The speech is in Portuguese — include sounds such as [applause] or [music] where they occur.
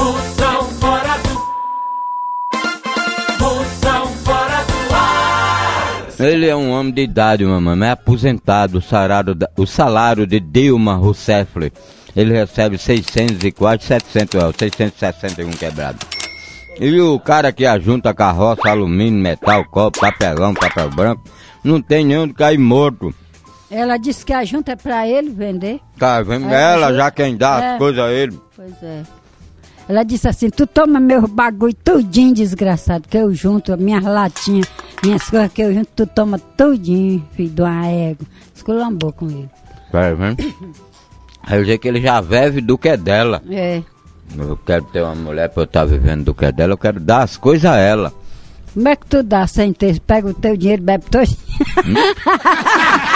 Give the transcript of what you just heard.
Moção fora do. Moção fora do ar. Ele é um homem de idade, mamãe, é aposentado, o salário, da- o salário de Dilma Rousseff. Ele recebe 600 e quase 700 reais, 661 quebrado. E o cara que ajunta carroça, alumínio, metal, copo, papelão, papel branco, não tem nem onde cair morto. Ela disse que a junta é pra ele vender. Tá vendo? É, Ela já quem dá é. as coisas a ele. Pois é. Ela disse assim, tu toma meu bagulho tudinho, desgraçado, que eu junto, minhas latinhas, minhas coisas que eu junto, tu toma tudinho, filho de uma égua. Esculambou com ele. Tá vendo? [coughs] Aí eu sei que ele já vive do que é dela. É. Eu quero ter uma mulher pra eu estar vivendo do que é dela, eu quero dar as coisas a ela. Como é que tu dá sem ter? Pega o teu dinheiro e bebe todo. Fora [laughs]